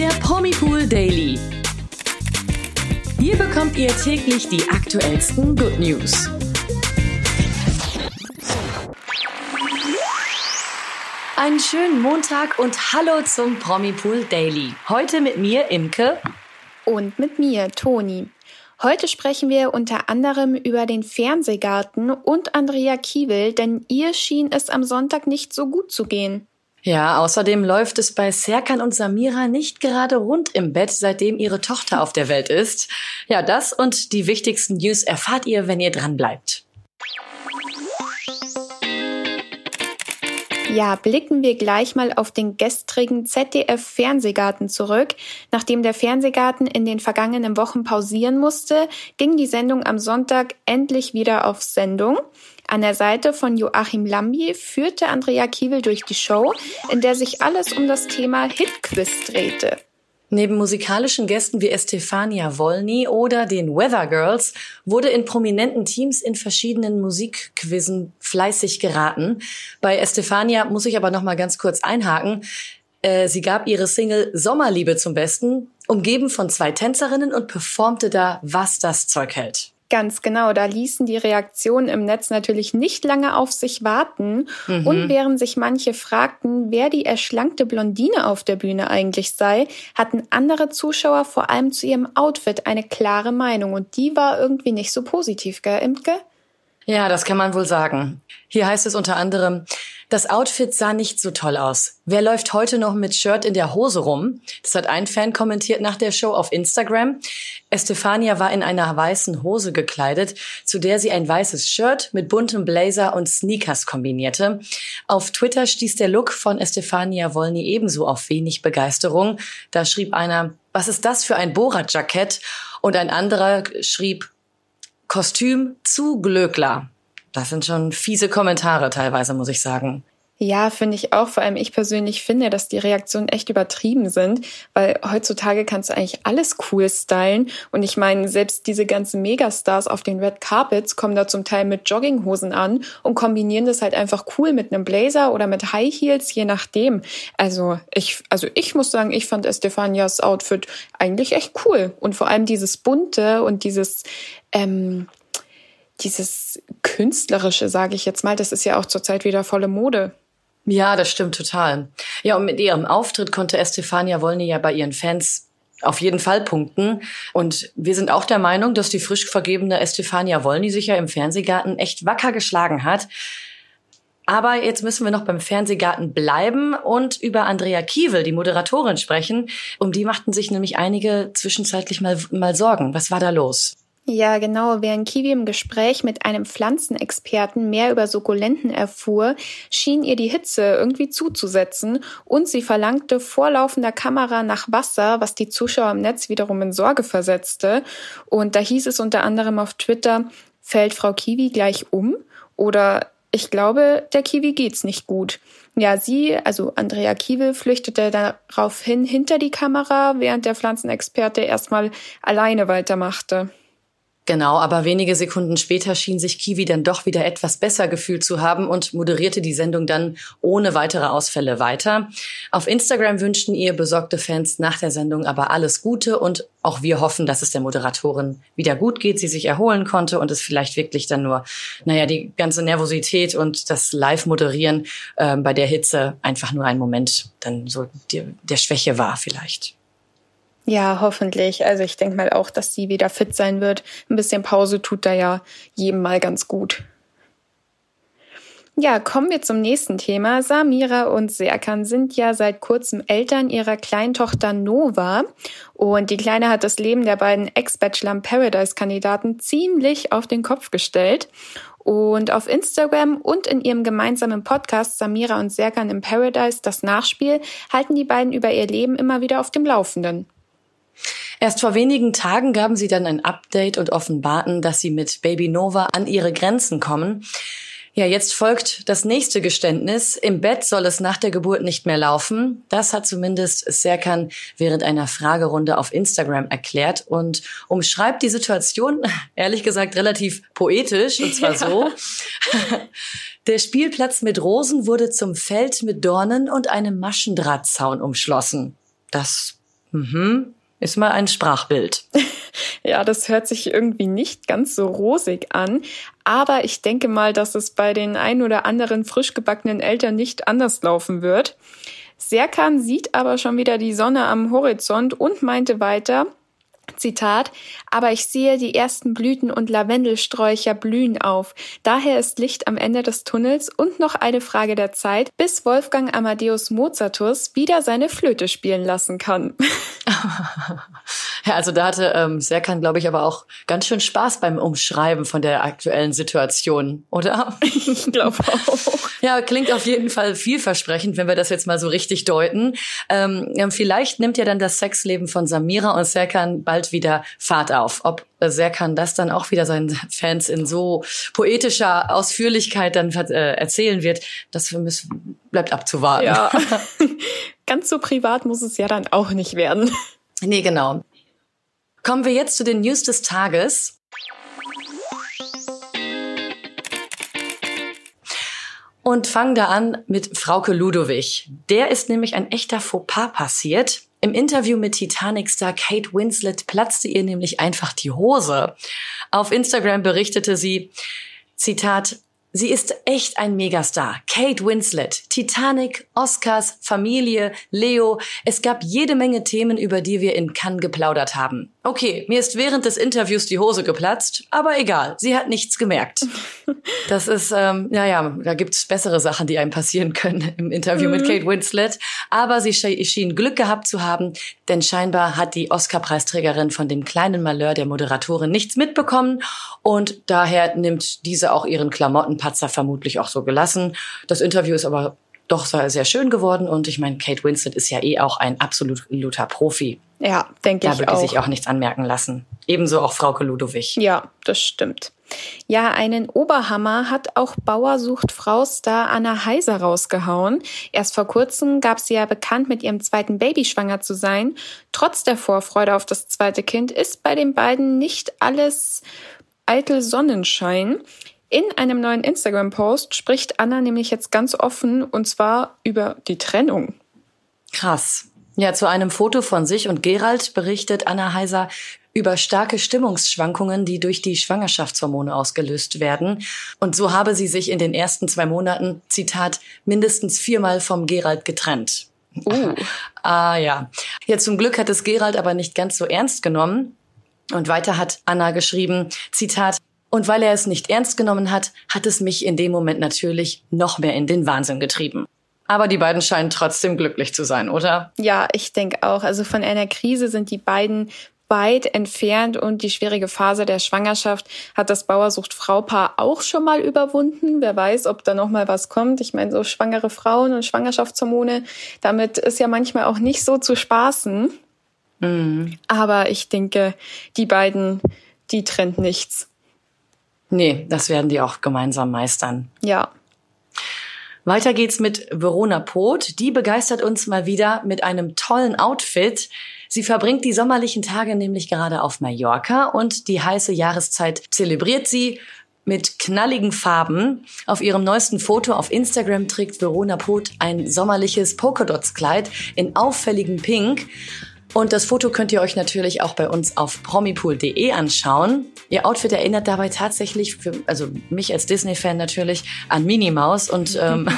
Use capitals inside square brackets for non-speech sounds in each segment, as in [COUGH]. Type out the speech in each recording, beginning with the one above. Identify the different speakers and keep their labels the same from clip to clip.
Speaker 1: der Promipool Daily. Hier bekommt ihr täglich die aktuellsten Good News. Einen schönen Montag und hallo zum Promipool Daily. Heute mit mir Imke
Speaker 2: und mit mir Toni. Heute sprechen wir unter anderem über den Fernsehgarten und Andrea Kiewel, denn ihr schien es am Sonntag nicht so gut zu gehen.
Speaker 1: Ja, außerdem läuft es bei Serkan und Samira nicht gerade rund im Bett, seitdem ihre Tochter auf der Welt ist. Ja, das und die wichtigsten News erfahrt ihr, wenn ihr dran bleibt.
Speaker 2: Ja, blicken wir gleich mal auf den gestrigen ZDF-Fernsehgarten zurück. Nachdem der Fernsehgarten in den vergangenen Wochen pausieren musste, ging die Sendung am Sonntag endlich wieder auf Sendung. An der Seite von Joachim Lambi führte Andrea Kiewel durch die Show, in der sich alles um das Thema Hitquiz drehte.
Speaker 1: Neben musikalischen Gästen wie Estefania Wolny oder den Weather Girls wurde in prominenten Teams in verschiedenen Musikquizzen fleißig geraten. Bei Estefania muss ich aber noch mal ganz kurz einhaken. Äh, sie gab ihre Single Sommerliebe zum Besten, umgeben von zwei Tänzerinnen und performte da, was das Zeug hält.
Speaker 2: Ganz genau, da ließen die Reaktionen im Netz natürlich nicht lange auf sich warten. Mhm. Und während sich manche fragten, wer die erschlankte Blondine auf der Bühne eigentlich sei, hatten andere Zuschauer vor allem zu ihrem Outfit eine klare Meinung. Und die war irgendwie nicht so positiv, gell, Imke?
Speaker 1: Ja, das kann man wohl sagen. Hier heißt es unter anderem, das Outfit sah nicht so toll aus. Wer läuft heute noch mit Shirt in der Hose rum? Das hat ein Fan kommentiert nach der Show auf Instagram. Estefania war in einer weißen Hose gekleidet, zu der sie ein weißes Shirt mit buntem Blazer und Sneakers kombinierte. Auf Twitter stieß der Look von Estefania Wolny ebenso auf wenig Begeisterung. Da schrieb einer, was ist das für ein Borat-Jackett? Und ein anderer schrieb, Kostüm zu Glöckler. Das sind schon fiese Kommentare teilweise, muss ich sagen.
Speaker 2: Ja, finde ich auch. Vor allem ich persönlich finde, dass die Reaktionen echt übertrieben sind, weil heutzutage kannst du eigentlich alles cool stylen. Und ich meine, selbst diese ganzen Megastars auf den Red Carpets kommen da zum Teil mit Jogginghosen an und kombinieren das halt einfach cool mit einem Blazer oder mit High Heels, je nachdem. Also ich, also ich muss sagen, ich fand Estefanias Outfit eigentlich echt cool. Und vor allem dieses bunte und dieses, ähm, dieses künstlerische, sage ich jetzt mal, das ist ja auch zurzeit wieder volle Mode.
Speaker 1: Ja, das stimmt total. Ja, und mit ihrem Auftritt konnte Estefania Wolny ja bei ihren Fans auf jeden Fall punkten. Und wir sind auch der Meinung, dass die frisch vergebene Estefania Wolny sich ja im Fernsehgarten echt wacker geschlagen hat. Aber jetzt müssen wir noch beim Fernsehgarten bleiben und über Andrea Kiewel, die Moderatorin, sprechen. Um die machten sich nämlich einige zwischenzeitlich mal, mal Sorgen. Was war da los?
Speaker 2: Ja, genau. Während Kiwi im Gespräch mit einem Pflanzenexperten mehr über Sukkulenten erfuhr, schien ihr die Hitze irgendwie zuzusetzen und sie verlangte vor laufender Kamera nach Wasser, was die Zuschauer im Netz wiederum in Sorge versetzte. Und da hieß es unter anderem auf Twitter, fällt Frau Kiwi gleich um? Oder ich glaube, der Kiwi geht's nicht gut. Ja, sie, also Andrea Kiewel, flüchtete daraufhin hinter die Kamera, während der Pflanzenexperte erstmal alleine weitermachte.
Speaker 1: Genau, aber wenige Sekunden später schien sich Kiwi dann doch wieder etwas besser gefühlt zu haben und moderierte die Sendung dann ohne weitere Ausfälle weiter. Auf Instagram wünschten ihr besorgte Fans nach der Sendung aber alles Gute und auch wir hoffen, dass es der Moderatorin wieder gut geht, sie sich erholen konnte und es vielleicht wirklich dann nur, naja, die ganze Nervosität und das Live-Moderieren äh, bei der Hitze einfach nur ein Moment dann so die, der Schwäche war vielleicht.
Speaker 2: Ja, hoffentlich. Also ich denke mal auch, dass sie wieder fit sein wird. Ein bisschen Pause tut da ja jedem mal ganz gut. Ja, kommen wir zum nächsten Thema. Samira und Serkan sind ja seit kurzem Eltern ihrer Kleintochter Nova. Und die Kleine hat das Leben der beiden Ex-Bachelor Paradise-Kandidaten ziemlich auf den Kopf gestellt. Und auf Instagram und in ihrem gemeinsamen Podcast Samira und Serkan im Paradise, das Nachspiel, halten die beiden über ihr Leben immer wieder auf dem Laufenden.
Speaker 1: Erst vor wenigen Tagen gaben sie dann ein Update und offenbarten, dass sie mit Baby Nova an ihre Grenzen kommen. Ja, jetzt folgt das nächste Geständnis. Im Bett soll es nach der Geburt nicht mehr laufen. Das hat zumindest Serkan während einer Fragerunde auf Instagram erklärt und umschreibt die Situation, [LAUGHS] ehrlich gesagt, relativ poetisch. Und zwar ja. so. [LAUGHS] Der Spielplatz mit Rosen wurde zum Feld mit Dornen und einem Maschendrahtzaun umschlossen. Das Mhm. Ist mal ein Sprachbild. [LAUGHS]
Speaker 2: ja, das hört sich irgendwie nicht ganz so rosig an. Aber ich denke mal, dass es bei den ein oder anderen frisch gebackenen Eltern nicht anders laufen wird. Serkan sieht aber schon wieder die Sonne am Horizont und meinte weiter, Zitat, aber ich sehe die ersten Blüten und Lavendelsträucher blühen auf. Daher ist Licht am Ende des Tunnels und noch eine Frage der Zeit, bis Wolfgang Amadeus Mozartus wieder seine Flöte spielen lassen kann. [LAUGHS]
Speaker 1: ja, also da hatte ähm, Serkan, glaube ich, aber auch ganz schön Spaß beim Umschreiben von der aktuellen Situation, oder?
Speaker 2: ich glaube [LAUGHS] auch.
Speaker 1: Ja, klingt auf jeden Fall vielversprechend, wenn wir das jetzt mal so richtig deuten. Ähm, vielleicht nimmt ja dann das Sexleben von Samira und Serkan bald wieder Fahrt auf. Ob Serkan das dann auch wieder seinen Fans in so poetischer Ausführlichkeit dann äh, erzählen wird, das müssen, bleibt abzuwarten.
Speaker 2: Ja. [LAUGHS] [LAUGHS] Ganz so privat muss es ja dann auch nicht werden.
Speaker 1: Nee, genau. Kommen wir jetzt zu den News des Tages. Und fangen da an mit Frauke Ludowig. Der ist nämlich ein echter Fauxpas passiert. Im Interview mit Titanic-Star Kate Winslet platzte ihr nämlich einfach die Hose. Auf Instagram berichtete sie, Zitat, Sie ist echt ein Megastar. Kate Winslet, Titanic, Oscars, Familie, Leo. Es gab jede Menge Themen, über die wir in Cannes geplaudert haben. Okay, mir ist während des Interviews die Hose geplatzt, aber egal, sie hat nichts gemerkt. [LAUGHS] Das ist, ähm, naja, da gibt's bessere Sachen, die einem passieren können im Interview mhm. mit Kate Winslet. Aber sie schien Glück gehabt zu haben, denn scheinbar hat die Oscar-Preisträgerin von dem kleinen Malheur der Moderatorin nichts mitbekommen und daher nimmt diese auch ihren Klamottenpatzer vermutlich auch so gelassen. Das Interview ist aber doch sehr schön geworden und ich meine, Kate Winslet ist ja eh auch ein absoluter Profi.
Speaker 2: Ja, denke ich auch.
Speaker 1: Da würde sich auch nichts anmerken lassen. Ebenso auch Frauke Ludowig.
Speaker 2: Ja, das stimmt. Ja, einen Oberhammer hat auch Bauersucht Frau-Star Anna Heiser rausgehauen. Erst vor kurzem gab sie ja bekannt, mit ihrem zweiten Baby schwanger zu sein. Trotz der Vorfreude auf das zweite Kind ist bei den beiden nicht alles eitel Sonnenschein. In einem neuen Instagram-Post spricht Anna nämlich jetzt ganz offen und zwar über die Trennung.
Speaker 1: Krass. Ja, zu einem Foto von sich und Gerald berichtet Anna Heiser über starke Stimmungsschwankungen, die durch die Schwangerschaftshormone ausgelöst werden. Und so habe sie sich in den ersten zwei Monaten, Zitat, mindestens viermal vom Gerald getrennt. Uh. [LAUGHS] ah ja. Ja, zum Glück hat es Gerald aber nicht ganz so ernst genommen. Und weiter hat Anna geschrieben, Zitat, und weil er es nicht ernst genommen hat, hat es mich in dem Moment natürlich noch mehr in den Wahnsinn getrieben. Aber die beiden scheinen trotzdem glücklich zu sein, oder?
Speaker 2: Ja, ich denke auch. Also von einer Krise sind die beiden weit entfernt und die schwierige Phase der Schwangerschaft hat das Bauersucht-Frau-Paar auch schon mal überwunden. Wer weiß, ob da noch mal was kommt. Ich meine, so schwangere Frauen und Schwangerschaftshormone, damit ist ja manchmal auch nicht so zu spaßen. Mhm. Aber ich denke, die beiden, die trennt nichts.
Speaker 1: Nee, das werden die auch gemeinsam meistern.
Speaker 2: Ja.
Speaker 1: Weiter geht's mit Verona Poth. Die begeistert uns mal wieder mit einem tollen Outfit. Sie verbringt die sommerlichen Tage nämlich gerade auf Mallorca und die heiße Jahreszeit zelebriert sie mit knalligen Farben. Auf ihrem neuesten Foto auf Instagram trägt Verona Poth ein sommerliches Polkadots-Kleid in auffälligem Pink. Und das Foto könnt ihr euch natürlich auch bei uns auf promipool.de anschauen. Ihr Outfit erinnert dabei tatsächlich, für, also mich als Disney-Fan natürlich, an Minnie Maus und [LAUGHS] ähm,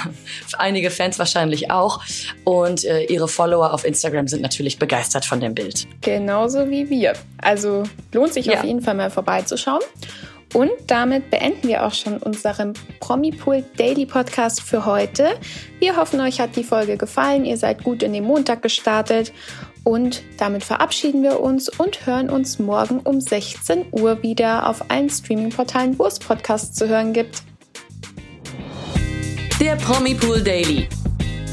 Speaker 1: einige Fans wahrscheinlich auch. Und äh, ihre Follower auf Instagram sind natürlich begeistert von dem Bild.
Speaker 2: Genauso wie wir. Also lohnt sich ja. auf jeden Fall mal vorbeizuschauen. Und damit beenden wir auch schon unseren Promipool Daily Podcast für heute. Wir hoffen, euch hat die Folge gefallen. Ihr seid gut in den Montag gestartet. Und damit verabschieden wir uns und hören uns morgen um 16 Uhr wieder auf allen Streaming-Portalen, wo es Podcasts zu hören gibt.
Speaker 1: Der Promipool Daily.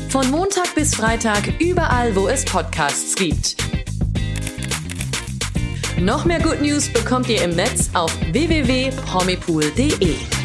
Speaker 1: Von Montag bis Freitag überall, wo es Podcasts gibt. Noch mehr Good News bekommt ihr im Netz auf www.promipool.de.